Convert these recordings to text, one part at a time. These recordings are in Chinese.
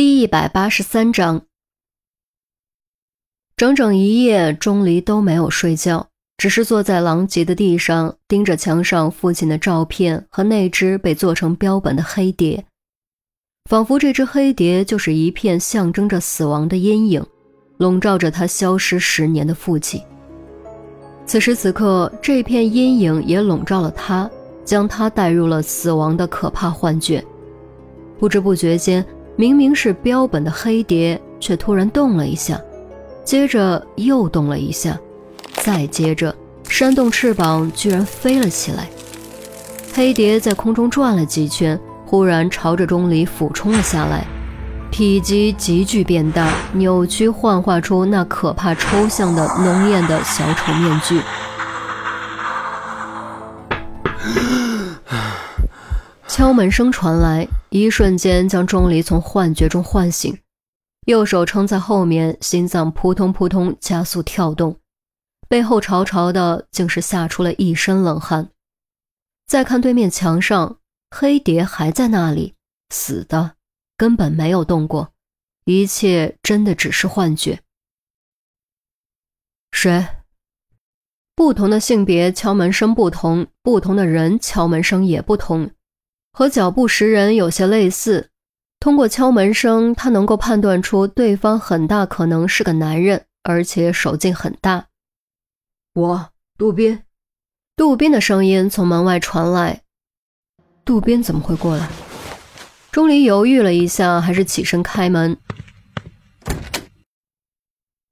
第一百八十三章，整整一夜，钟离都没有睡觉，只是坐在狼藉的地上，盯着墙上父亲的照片和那只被做成标本的黑蝶，仿佛这只黑蝶就是一片象征着死亡的阴影，笼罩着他消失十年的父亲。此时此刻，这片阴影也笼罩了他，将他带入了死亡的可怕幻觉。不知不觉间。明明是标本的黑蝶，却突然动了一下，接着又动了一下，再接着扇动翅膀，居然飞了起来。黑蝶在空中转了几圈，忽然朝着钟离俯冲了下来，体积急剧变大，扭曲幻化出那可怕抽象的浓艳的小丑面具。敲门声传来，一瞬间将钟离从幻觉中唤醒，右手撑在后面，心脏扑通扑通加速跳动，背后潮潮的，竟是吓出了一身冷汗。再看对面墙上，黑蝶还在那里，死的，根本没有动过，一切真的只是幻觉。谁？不同的性别敲门声不同，不同的人敲门声也不同。和脚步识人有些类似，通过敲门声，他能够判断出对方很大可能是个男人，而且手劲很大。我杜宾，杜宾的声音从门外传来。杜宾怎么会过来？钟离犹豫了一下，还是起身开门。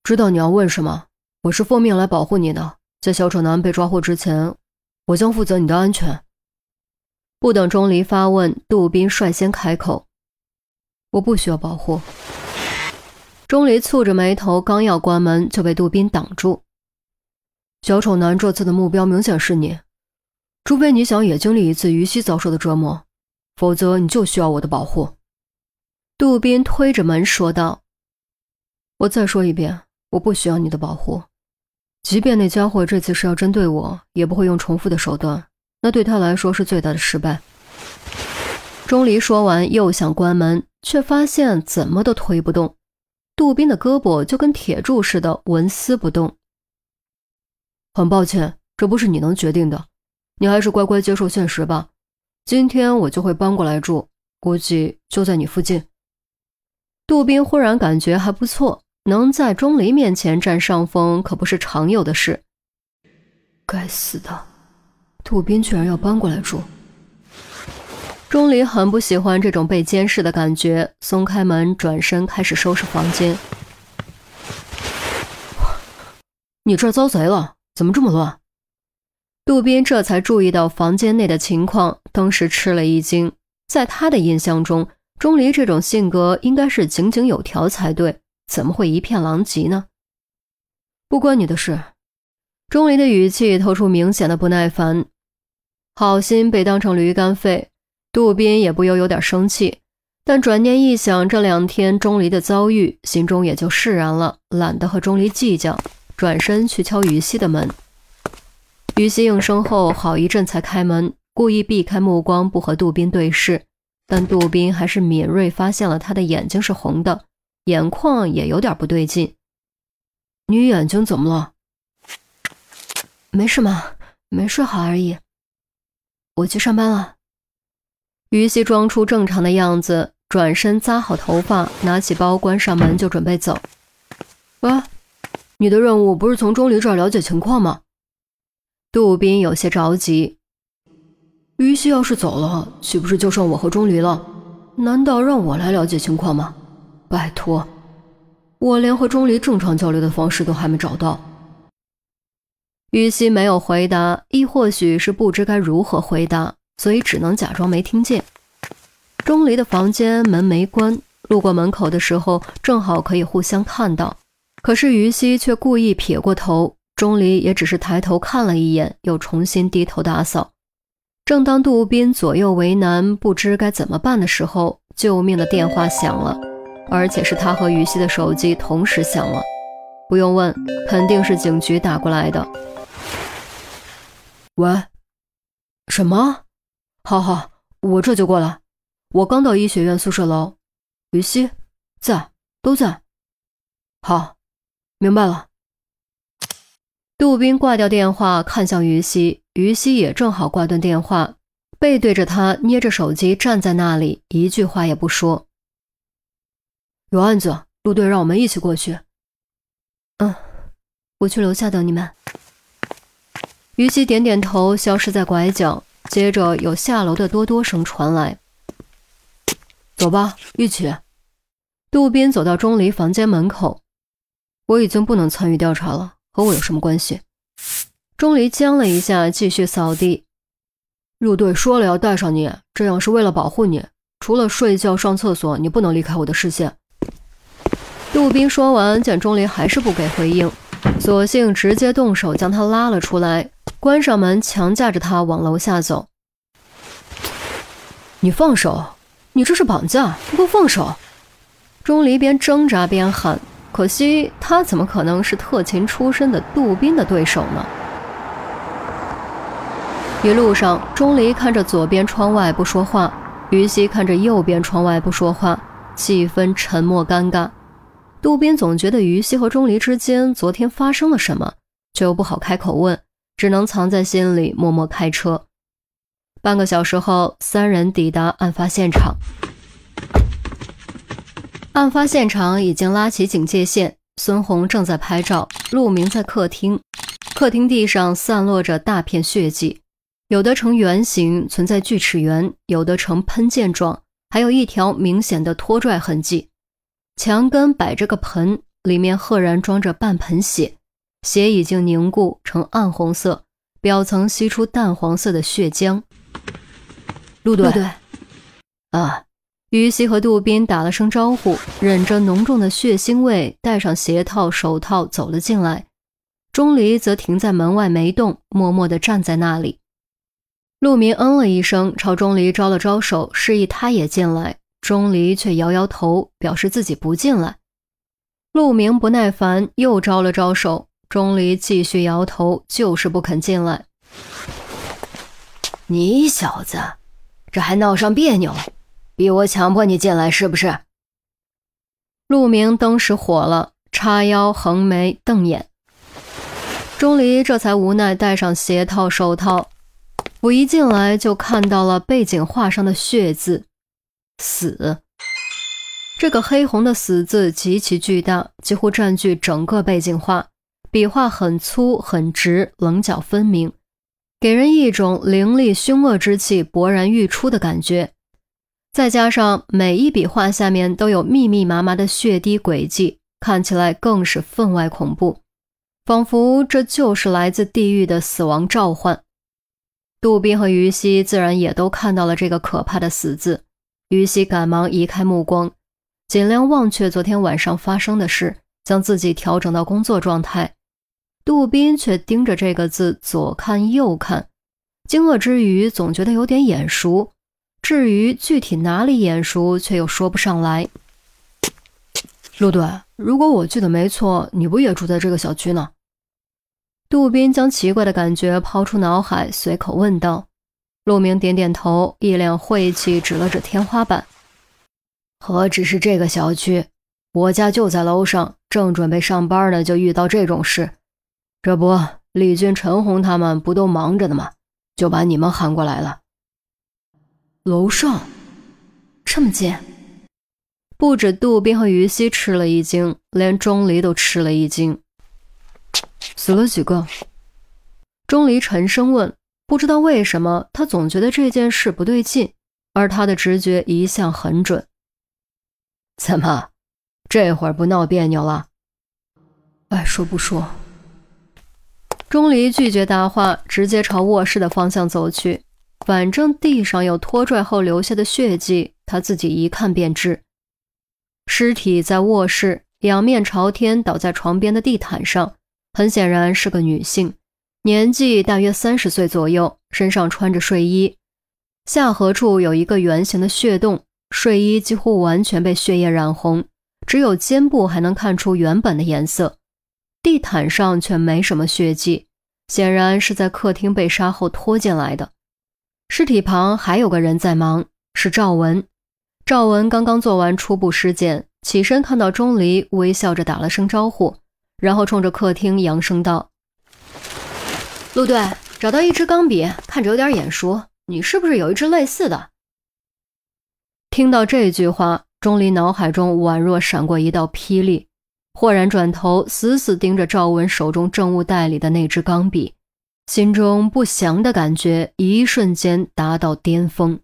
知道你要问什么？我是奉命来保护你的，在小丑男被抓获之前，我将负责你的安全。不等钟离发问，杜宾率先开口：“我不需要保护。”钟离蹙着眉头，刚要关门，就被杜宾挡住。小丑男这次的目标明显是你，除非你想也经历一次于西遭受的折磨，否则你就需要我的保护。”杜宾推着门说道。“我再说一遍，我不需要你的保护。即便那家伙这次是要针对我，也不会用重复的手段。”那对他来说是最大的失败。钟离说完，又想关门，却发现怎么都推不动。杜宾的胳膊就跟铁柱似的，纹丝不动。很抱歉，这不是你能决定的，你还是乖乖接受现实吧。今天我就会搬过来住，估计就在你附近。杜宾忽然感觉还不错，能在钟离面前占上风，可不是常有的事。该死的！杜宾居然要搬过来住，钟离很不喜欢这种被监视的感觉，松开门，转身开始收拾房间。你这儿遭贼了，怎么这么乱？杜宾这才注意到房间内的情况，当时吃了一惊。在他的印象中，钟离这种性格应该是井井有条才对，怎么会一片狼藉呢？不关你的事。钟离的语气透出明显的不耐烦。好心被当成驴肝肺，杜宾也不由有点生气，但转念一想，这两天钟离的遭遇，心中也就释然了，懒得和钟离计较，转身去敲于西的门。于西应声后，好一阵才开门，故意避开目光，不和杜宾对视，但杜宾还是敏锐发现了他的眼睛是红的，眼眶也有点不对劲。你眼睛怎么了？没事嘛，没睡好而已。我去上班了。于西装出正常的样子，转身扎好头发，拿起包，关上门就准备走。喂，你的任务不是从钟离这儿了解情况吗？杜宾有些着急。于西要是走了，岂不是就剩我和钟离了？难道让我来了解情况吗？拜托，我连和钟离正常交流的方式都还没找到。于西没有回答，亦或许是不知该如何回答，所以只能假装没听见。钟离的房间门没关，路过门口的时候正好可以互相看到。可是于西却故意撇过头，钟离也只是抬头看了一眼，又重新低头打扫。正当杜宾左右为难，不知该怎么办的时候，救命的电话响了，而且是他和于西的手机同时响了。不用问，肯定是警局打过来的。喂，什么？好好，我这就过来。我刚到医学院宿舍楼。于西，在，都在。好，明白了。杜宾挂掉电话，看向于西，于西也正好挂断电话，背对着他，捏着手机站在那里，一句话也不说。有案子，陆队让我们一起过去。嗯，我去楼下等你们。于西点点头，消失在拐角，接着有下楼的哆哆声传来。走吧，一起。杜宾走到钟离房间门口。我已经不能参与调查了。和我有什么关系？钟离僵了一下，继续扫地。陆队说了要带上你，这样是为了保护你。除了睡觉、上厕所，你不能离开我的视线。杜宾说完，见钟离还是不给回应，索性直接动手将他拉了出来，关上门，强架着他往楼下走。你放手！你这是绑架！你给我放手！钟离边挣扎边喊。可惜他怎么可能是特勤出身的杜宾的对手呢？一路上，钟离看着左边窗外不说话，于西看着右边窗外不说话，气氛沉默尴尬。杜宾总觉得于西和钟离之间昨天发生了什么，却又不好开口问，只能藏在心里默默开车。半个小时后，三人抵达案发现场。案发现场已经拉起警戒线，孙红正在拍照，陆明在客厅。客厅地上散落着大片血迹，有的呈圆形，存在锯齿缘；有的呈喷溅状，还有一条明显的拖拽痕迹。墙根摆着个盆，里面赫然装着半盆血，血已经凝固成暗红色，表层析出淡黄色的血浆。陆队，啊。于西和杜宾打了声招呼，忍着浓重的血腥味，戴上鞋套、手套走了进来。钟离则停在门外没动，默默地站在那里。陆明嗯了一声，朝钟离招了招手，示意他也进来。钟离却摇摇头，表示自己不进来。陆明不耐烦，又招了招手。钟离继续摇头，就是不肯进来。你小子，这还闹上别扭了？逼我强迫你进来是不是？陆明当时火了，叉腰横眉瞪眼。钟离这才无奈戴上鞋套手套。我一进来就看到了背景画上的血字“死”，这个黑红的“死”字极其巨大，几乎占据整个背景画。笔画很粗很直，棱角分明，给人一种凌厉凶恶之气勃然欲出的感觉。再加上每一笔画下面都有密密麻麻的血滴轨迹，看起来更是分外恐怖，仿佛这就是来自地狱的死亡召唤。杜宾和于西自然也都看到了这个可怕的“死”字，于西赶忙移开目光，尽量忘却昨天晚上发生的事，将自己调整到工作状态。杜宾却盯着这个字左看右看，惊愕之余总觉得有点眼熟。至于具体哪里眼熟，却又说不上来。陆队，如果我记得没错，你不也住在这个小区呢？杜宾将奇怪的感觉抛出脑海，随口问道。陆明点点头，一脸晦气，指了指天花板：“何止是这个小区，我家就在楼上，正准备上班呢，就遇到这种事。这不，李军、陈红他们不都忙着呢吗？就把你们喊过来了。”楼上，这么近，不止杜宾和于西吃了一惊，连钟离都吃了一惊。死了几个？钟离沉声问。不知道为什么，他总觉得这件事不对劲，而他的直觉一向很准。怎么，这会儿不闹别扭了？爱说不说。钟离拒绝答话，直接朝卧室的方向走去。反正地上有拖拽后留下的血迹，他自己一看便知。尸体在卧室，仰面朝天倒在床边的地毯上，很显然是个女性，年纪大约三十岁左右，身上穿着睡衣，下颌处有一个圆形的血洞，睡衣几乎完全被血液染红，只有肩部还能看出原本的颜色。地毯上却没什么血迹，显然是在客厅被杀后拖进来的。尸体旁还有个人在忙，是赵文。赵文刚刚做完初步尸检，起身看到钟离，微笑着打了声招呼，然后冲着客厅扬声道：“陆队，找到一支钢笔，看着有点眼熟，你是不是有一支类似的？”听到这句话，钟离脑海中宛若闪过一道霹雳，豁然转头，死死盯着赵文手中证物袋里的那支钢笔，心中不祥的感觉一瞬间达到巅峰。